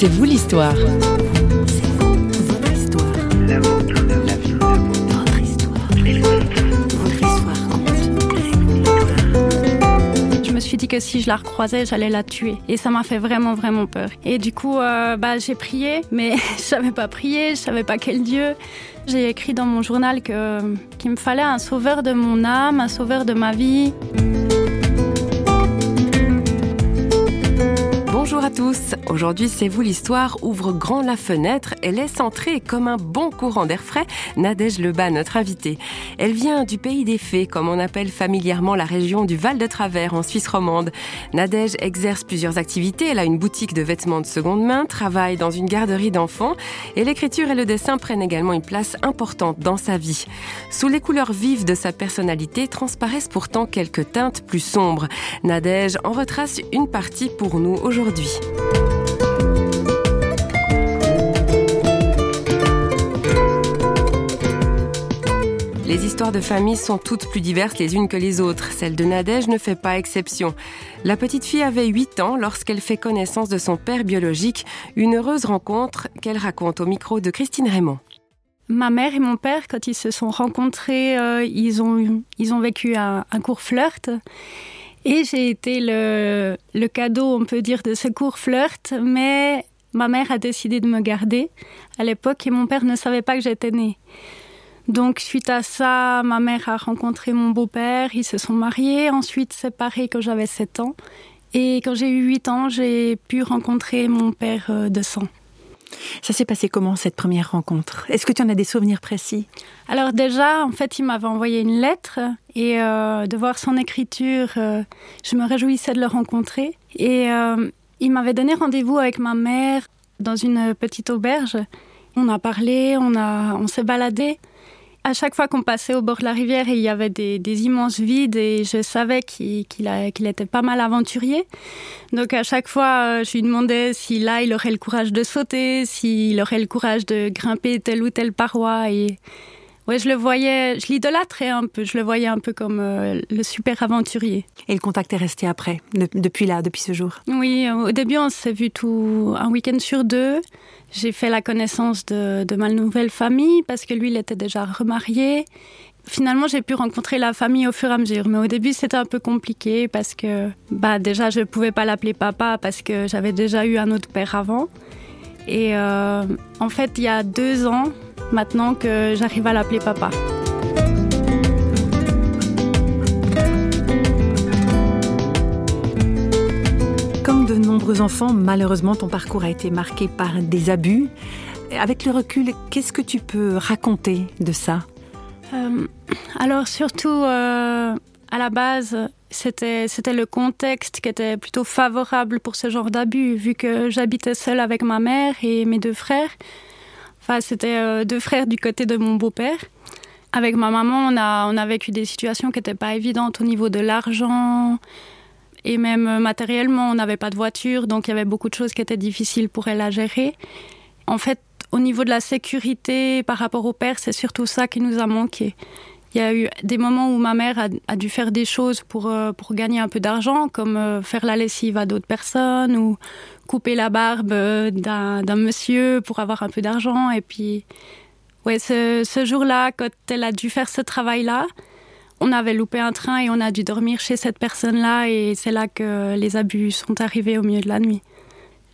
C'est vous l'histoire. Je me suis dit que si je la recroisais, j'allais la tuer. Et ça m'a fait vraiment, vraiment peur. Et du coup, euh, bah, j'ai prié, mais je savais pas prier, je savais pas quel Dieu. J'ai écrit dans mon journal qu'il me fallait un sauveur de mon âme, un sauveur de ma vie. À tous. Aujourd'hui, c'est vous l'histoire ouvre grand la fenêtre et laisse entrer comme un bon courant d'air frais Nadège Lebas, notre invitée. Elle vient du pays des fées, comme on appelle familièrement la région du Val de Travers en Suisse romande. Nadège exerce plusieurs activités. Elle a une boutique de vêtements de seconde main, travaille dans une garderie d'enfants et l'écriture et le dessin prennent également une place importante dans sa vie. Sous les couleurs vives de sa personnalité transparaissent pourtant quelques teintes plus sombres. Nadège en retrace une partie pour nous aujourd'hui. Les histoires de famille sont toutes plus diverses les unes que les autres. Celle de Nadège ne fait pas exception. La petite fille avait 8 ans lorsqu'elle fait connaissance de son père biologique, une heureuse rencontre qu'elle raconte au micro de Christine Raymond. Ma mère et mon père, quand ils se sont rencontrés, euh, ils, ont, ils ont vécu un, un court flirt. Et j'ai été le, le cadeau, on peut dire, de ce court flirt, mais ma mère a décidé de me garder à l'époque et mon père ne savait pas que j'étais née. Donc suite à ça, ma mère a rencontré mon beau-père, ils se sont mariés, ensuite séparés quand j'avais 7 ans. Et quand j'ai eu 8 ans, j'ai pu rencontrer mon père euh, de sang. Ça s'est passé comment cette première rencontre? Est-ce que tu en as des souvenirs précis? Alors déjà, en fait, il m'avait envoyé une lettre et euh, de voir son écriture, euh, je me réjouissais de le rencontrer. Et euh, il m'avait donné rendez-vous avec ma mère dans une petite auberge. On a parlé, on, a, on s'est baladé. À chaque fois qu'on passait au bord de la rivière, il y avait des, immenses vides et je savais qu'il était pas mal aventurier. Donc à chaque fois, euh, je lui demandais si là, il aurait le courage de sauter, s'il aurait le courage de grimper telle ou telle paroi. Et ouais, je le voyais, je l'idolâtrais un peu, je le voyais un peu comme euh, le super aventurier. Et le contact est resté après, de, depuis là, depuis ce jour? Oui, au début, on s'est vu tout un week-end sur deux. J'ai fait la connaissance de, de ma nouvelle famille parce que lui, il était déjà remarié. Finalement, j'ai pu rencontrer la famille au fur et à mesure, mais au début, c'était un peu compliqué parce que, bah, déjà, je ne pouvais pas l'appeler papa parce que j'avais déjà eu un autre père avant. Et euh, en fait, il y a deux ans maintenant que j'arrive à l'appeler papa. Comme de nombreux enfants, malheureusement, ton parcours a été marqué par des abus. Avec le recul, qu'est-ce que tu peux raconter de ça Euh, alors surtout, euh, à la base, c'était c'était le contexte qui était plutôt favorable pour ce genre d'abus, vu que j'habitais seule avec ma mère et mes deux frères. C'était euh, deux frères du côté de mon beau-père. Avec ma maman, on a, on a vécu des situations qui n'étaient pas évidentes au niveau de l'argent. Et même euh, matériellement, on n'avait pas de voiture, donc il y avait beaucoup de choses qui étaient difficiles pour elle à gérer. En fait, au niveau de la sécurité par rapport au père, c'est surtout ça qui nous a manqué. Il y a eu des moments où ma mère a, dû faire des choses pour, euh, pour gagner un peu d'argent, comme euh, faire la lessive à d'autres personnes ou couper la barbe euh, d'un monsieur pour avoir un peu d'argent. Et puis, ouais, ce, ce jour-là, quand elle a dû faire ce travail-là, on avait loupé un train et on a dû dormir chez cette personne-là et c'est là que les abus sont arrivés au milieu de la nuit.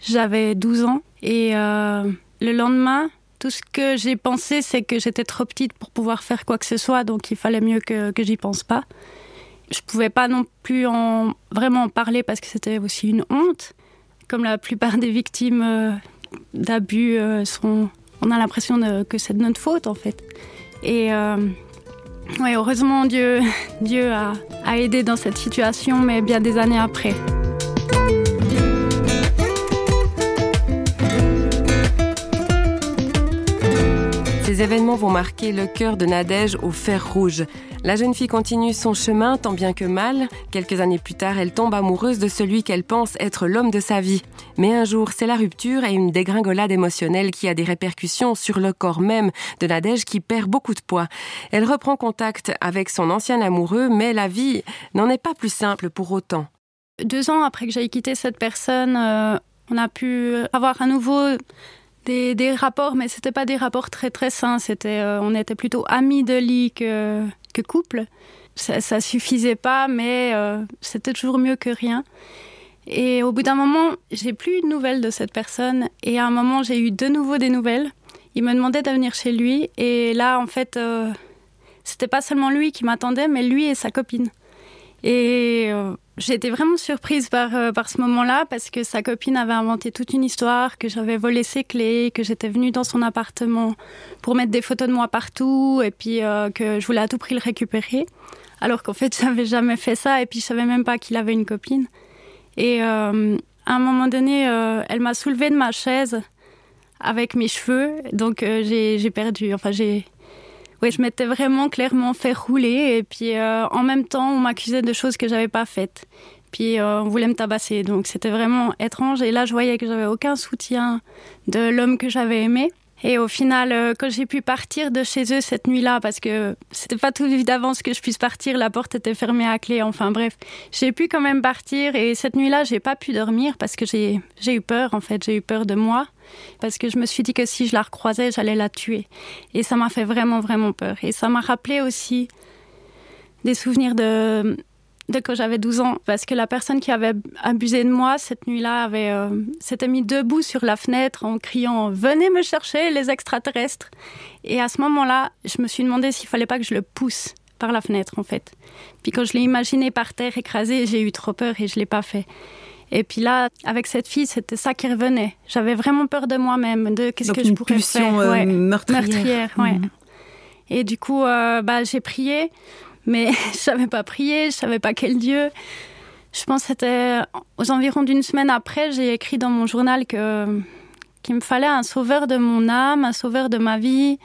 J'avais 12 ans et le lendemain, tout ce que j'ai pensé, c'est que j'étais trop petite pour pouvoir faire quoi que ce soit, donc il fallait mieux que, j'y pense pas. Je pouvais pas non plus en vraiment en parler parce que c'était aussi une honte. Comme la plupart des victimes euh, d'abus euh, sont, on a l'impression que c'est de notre faute en fait. Et euh, ouais, heureusement Dieu, Dieu a aidé dans cette situation, mais bien des années après. Ces événements vont marquer le cœur de Nadège au fer rouge. La jeune fille continue son chemin tant bien que mal. Quelques années plus tard, elle tombe amoureuse de celui qu'elle pense être l'homme de sa vie. Mais un jour, c'est la rupture et une dégringolade émotionnelle qui a des répercussions sur le corps même de Nadège qui perd beaucoup de poids. Elle reprend contact avec son ancien amoureux, mais la vie n'en est pas plus simple pour autant. Deux ans après que j'ai quitté cette personne, euh, On a pu avoir à nouveau des, rapports, mais c'était pas des rapports très très sains. C'était, euh, on était plutôt amis de lit que, que couple. Ça, ça suffisait pas, mais euh, c'était toujours mieux que rien. Et au bout d'un moment, j'ai plus de nouvelles de cette personne. Et à un moment, j'ai eu de nouveau des nouvelles. Il me demandait de venir chez lui. Et là, en fait, euh, c'était pas seulement lui qui m'attendait, mais lui et sa copine. Et euh, j'ai été vraiment surprise par, euh, par ce moment-là parce que sa copine avait inventé toute une histoire, que j'avais volé ses clés, que j'étais venue dans son appartement pour mettre des photos de moi partout et puis euh, que je voulais à tout prix le récupérer. Alors qu'en fait, j'avais jamais fait ça et puis je savais même pas qu'il avait une copine. Et euh, à un moment donné, elle m'a soulevée de ma chaise avec mes cheveux. Donc j'ai perdu, enfin j'ai oui, je m'étais vraiment clairement fait rouler et puis euh, en même temps, on m'accusait de choses que j'avais pas faites. Puis euh, on voulait me tabasser, donc c'était vraiment étrange. Et là, je voyais que j'avais aucun soutien de l'homme que j'avais aimé. Et au final, euh, quand j'ai pu partir de chez eux cette nuit-là, parce que c'était pas tout d'avance que je puisse partir, la porte était fermée à clé, enfin bref, j'ai pu quand même partir. Et cette nuit-là, j'ai pas pu dormir parce que j'ai eu peur, en fait, j'ai eu peur de moi. Parce que je me suis dit que si je la recroisais, j'allais la tuer. Et ça m'a fait vraiment, vraiment peur. Et ça m'a rappelé aussi des souvenirs de, de quand j'avais 12 ans, parce que la personne qui avait abusé de moi cette nuit-là avait euh, s'était mis debout sur la fenêtre en criant "Venez me chercher les extraterrestres". Et à ce moment-là, je me suis demandé s'il fallait pas que je le pousse par la fenêtre en fait. Puis quand je l'ai imaginé par terre écrasé, j'ai eu trop peur et je l'ai pas fait. Et puis là, avec cette fille, c'était ça qui revenait. J'avais vraiment peur de moi-même, de qu'est-ce que je pourrais pulsion, faire. euh, meurtrière. ouais. Mhm. Et du coup, euh, bah, j'ai prié, mais je savais pas prier, je savais pas quel Dieu. Je pense que c'était aux environs d'une semaine après, j'ai écrit dans mon journal que qu'il me fallait un sauveur de mon âme, un sauveur de ma vie.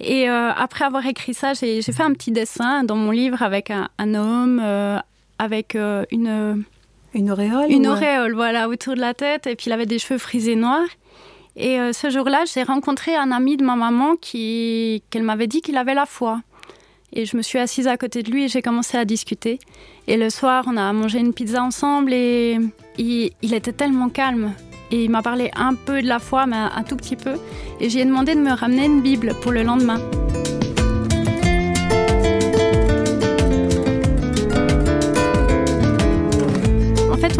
Et euh, après avoir écrit ça, j'ai j'ai fait un petit dessin dans mon livre avec un, un homme, euh, avec euh, une Une auréole une ou, euh, auréole, voilà, autour de la tête, et puis il avait des cheveux frisés noirs. Et euh, ce jour-là, j'ai rencontré un ami de ma maman qui, qu'elle m'avait dit qu'il avait la foi. Et je me suis assise à côté de lui et j'ai commencé à discuter. Et le soir, on a mangé une pizza ensemble et il, il était tellement calme. Et il m'a parlé un peu de la foi, mais un tout petit peu. Et j'ai demandé de me ramener une Bible pour le lendemain.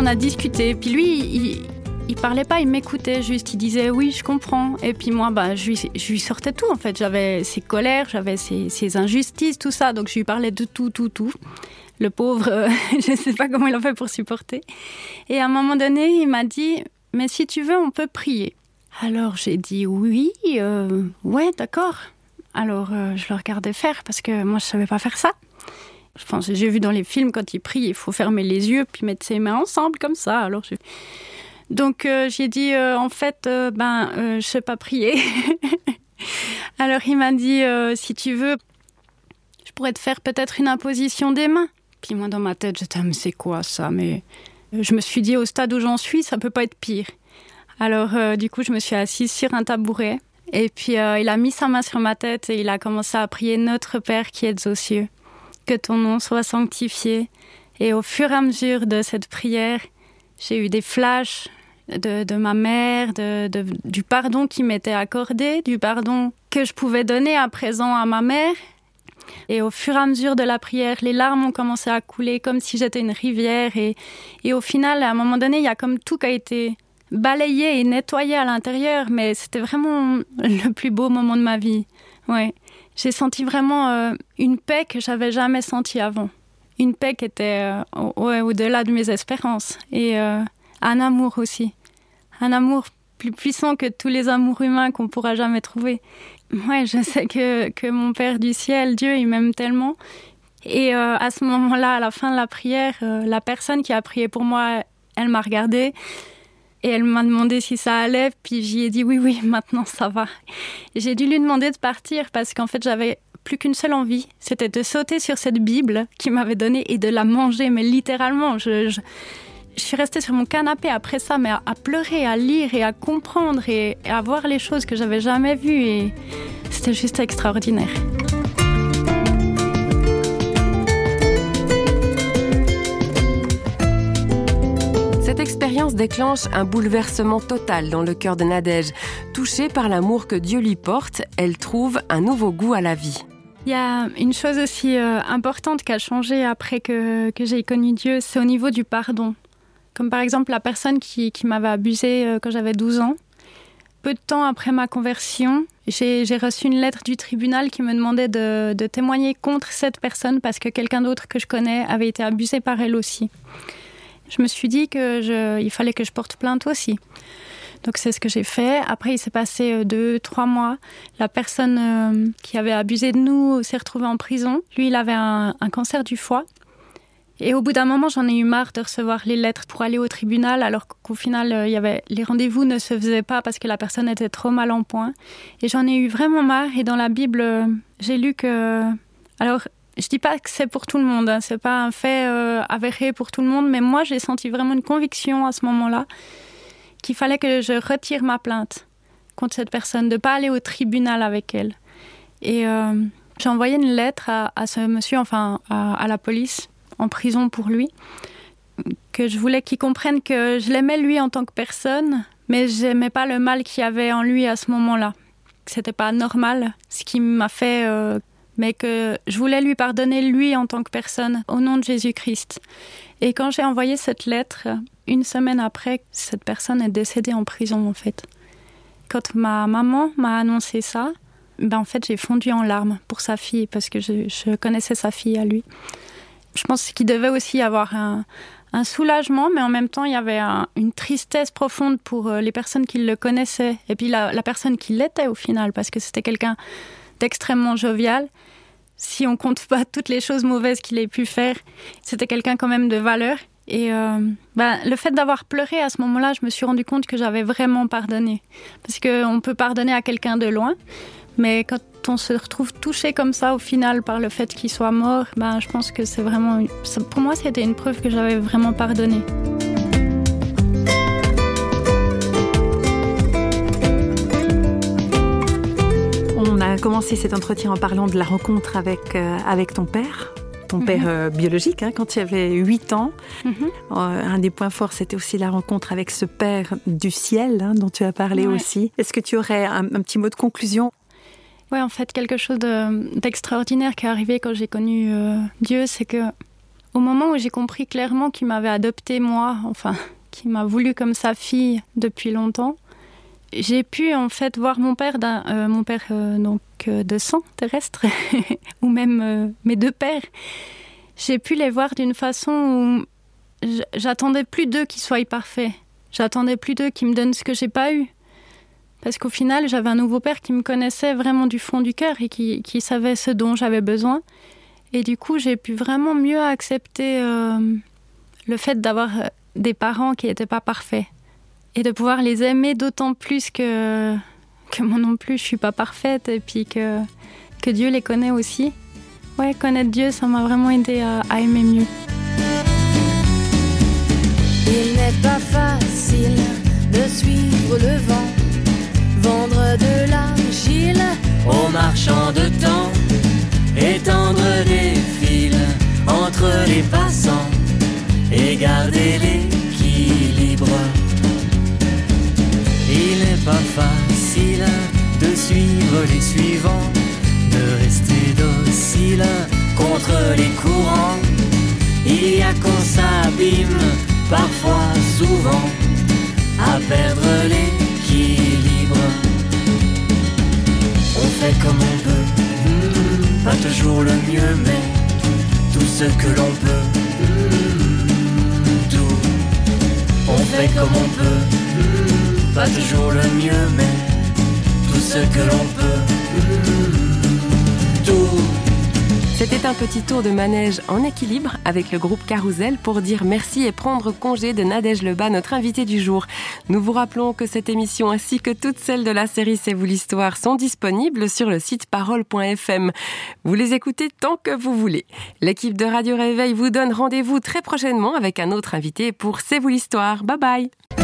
On a discuté. Puis lui, il, parlait pas, il m'écoutait juste. Il disait oui, je comprends. Et puis moi, bah, je, lui, sortais tout en fait. J'avais ses colères, j'avais ses, injustices, tout ça. Donc je lui parlais de tout, tout, tout. Le pauvre, je sais pas comment il a fait pour supporter. Et à un moment donné, il m'a dit mais si tu veux, on peut prier. Alors j'ai dit oui, euh, ouais, d'accord. Alors euh, je le regardais faire parce que moi je savais pas faire ça. J'ai vu dans les films quand il prie, il faut fermer les yeux puis mettre ses mains ensemble comme ça. Alors je... donc euh, j'ai dit euh, en fait euh, ben je sais pas prier. Alors il m'a dit si tu veux, je pourrais te faire peut-être une imposition des mains. Puis moi dans ma tête j'étais ah, mais c'est quoi ça mais je me suis dit au stade où j'en suis ça peut pas être pire. Alors du coup je me suis assise sur un tabouret et puis il a mis sa main sur ma tête et il a commencé à prier notre Père qui êtes aux cieux que ton nom soit sanctifié. Et au fur et à mesure de cette prière, j'ai eu des flashs de, ma mère, de, du pardon qui m'était accordé, du pardon que je pouvais donner à présent à ma mère. Et au fur et à mesure de la prière, les larmes ont commencé à couler comme si j'étais une rivière. Et, et au final, à un moment donné, il y a comme tout qui a été balayé et nettoyé à l'intérieur. Mais c'était vraiment le plus beau moment de ma vie. Ouais j'ai senti vraiment euh, une paix que j'avais jamais sentie avant. Une paix qui était euh, au-delà de mes espérances. Et euh, un amour aussi. Un amour plus puissant que tous les amours humains qu'on pourra jamais trouver. Ouais, je sais que, que mon Père du ciel, Dieu, il m'aime tellement. Et à ce moment-là, à la fin de la prière, la personne qui a prié pour moi, elle m'a regardée et elle m'a demandé si ça allait, puis j'y ai dit oui, oui, maintenant ça va. J'ai dû lui demander de partir parce qu'en fait j'avais plus qu'une seule envie, c'était de sauter sur cette Bible qu'il m'avait donnée et de la manger, mais littéralement. Je, suis restée sur mon canapé après ça, mais à, à pleurer, à lire et à comprendre et, et à voir les choses que j'avais jamais vues et c'était juste extraordinaire. Expérience déclenche un bouleversement total dans le cœur de Nadège. Touchée par l'amour que Dieu lui porte, elle trouve un nouveau goût à la vie. Il y a une chose aussi euh, importante qui a changé après que, j'ai connu Dieu, c'est au niveau du pardon. Comme par exemple la personne qui, m'avait abusé euh, quand j'avais 12 ans. Peu de temps après ma conversion, j'ai reçu une lettre du tribunal qui me demandait de, de témoigner contre cette personne parce que quelqu'un d'autre que je connais avait été abusé par elle aussi. Je me suis dit qu'il fallait que je porte plainte aussi. Donc c'est ce que j'ai fait. Après, il s'est passé euh, deux, trois mois. La personne euh, qui avait abusé de nous s'est retrouvée en prison. Lui, il avait un, cancer du foie. Et au bout d'un moment, j'en ai eu marre de recevoir les lettres pour aller au tribunal, alors qu'au final, euh, il y avait les rendez-vous ne se faisaient pas parce que la personne était trop mal en point. Et j'en ai eu vraiment marre. Et dans la Bible, j'ai lu que, alors, je dis pas que c'est pour tout le monde, hein, c'est pas un fait euh, avéré pour tout le monde, mais moi, j'ai senti vraiment une conviction à ce moment-là qu'il fallait que je retire ma plainte contre cette personne, de pas aller au tribunal avec elle. Et euh, j'ai envoyé une lettre à, ce monsieur, enfin à, à, la police, en prison pour lui, que je voulais qu'il comprenne que je l'aimais lui en tant que personne, mais j'aimais pas le mal qu'il y avait en lui à ce moment-là. C'était pas normal, ce qui m'a fait, euh, mais que je voulais lui pardonner lui en tant que personne, au nom de Jésus-Christ. Et quand j'ai envoyé cette lettre, une semaine après, cette personne est décédée en prison en fait. Quand ma maman m'a annoncé ça, ben en fait j'ai fondu en larmes pour sa fille parce que je, connaissais sa fille à lui. Je pense qu'il devait aussi avoir un, soulagement, mais en même temps il y avait un, une tristesse profonde pour euh, les personnes qui le connaissaient et puis la personne qui l'était au final parce que c'était quelqu'un d'extrêmement jovial. Si on compte pas toutes les choses mauvaises qu'il ait pu faire, c'était quelqu'un quand même de valeur. Et euh, ben, le fait d'avoir pleuré à ce moment-là, je me suis rendu compte que j'avais vraiment pardonné. Parce qu'on peut pardonner à quelqu'un de loin, mais quand on se retrouve touché comme ça au final par le fait qu'il soit mort, ben, je pense que c'est vraiment. Pour moi, c'était une preuve que j'avais vraiment pardonné. Commencé cet entretien en parlant de la rencontre avec, euh, avec ton père, ton Mhm. père euh, biologique, hein, quand tu avais 8 ans. Mm -hmm. euh, un des points forts, c'était aussi la rencontre avec ce père du ciel hein, dont tu as parlé ouais. aussi. Est-ce que tu aurais un, un, petit mot de conclusion? Oui, en fait, quelque chose d'extraordinaire de, qui est arrivé quand j'ai connu Dieu, c'est que au moment où j'ai compris clairement qu'il m'avait adopté moi, enfin, qu'il m'a voulu comme sa fille depuis longtemps, j'ai pu en fait voir mon père, euh, mon père euh, donc euh, de sang terrestre, ou même mes deux pères. J'ai pu les voir d'une façon où j'attendais plus d'eux qu'ils soient parfaits. J'attendais plus d'eux qu'ils me donnent ce que j'ai pas eu. Parce qu'au final, j'avais un nouveau père qui me connaissait vraiment du fond du cœur et qui, qui savait ce dont j'avais besoin. Et du coup, j'ai pu vraiment mieux accepter le fait d'avoir des parents qui n'étaient pas parfaits et de pouvoir les aimer d'autant plus que, que moi non plus je suis pas parfaite et puis que, Dieu les connaît aussi. Ouais, connaître Dieu, ça m'a vraiment aidé à, à aimer mieux. Il n'est pas facile de suivre le vent, vendre de l'argile aux marchands de temps, les suivants, de rester docile contre les courants. Il y a qu'on s'abîme, parfois, souvent, à perdre l'équilibre. On fait comme on peut, mmh, pas toujours le mieux, mais tout ce que l'on peut. Mmh, tout. On fait comme on peut. Mmh, pas toujours le mieux, mais tout ce que l'on. C'était un petit tour de manège en équilibre avec le groupe Carousel pour dire merci et prendre congé de Nadège Lebas, notre invité du jour. Nous vous rappelons que cette émission ainsi que toutes celles de la série C'est vous l'histoire sont disponibles sur le site parole.fm. Vous les écoutez tant que vous voulez. L'équipe de Radio Réveil vous donne rendez-vous très prochainement avec un autre invité pour C'est vous l'histoire. Bye bye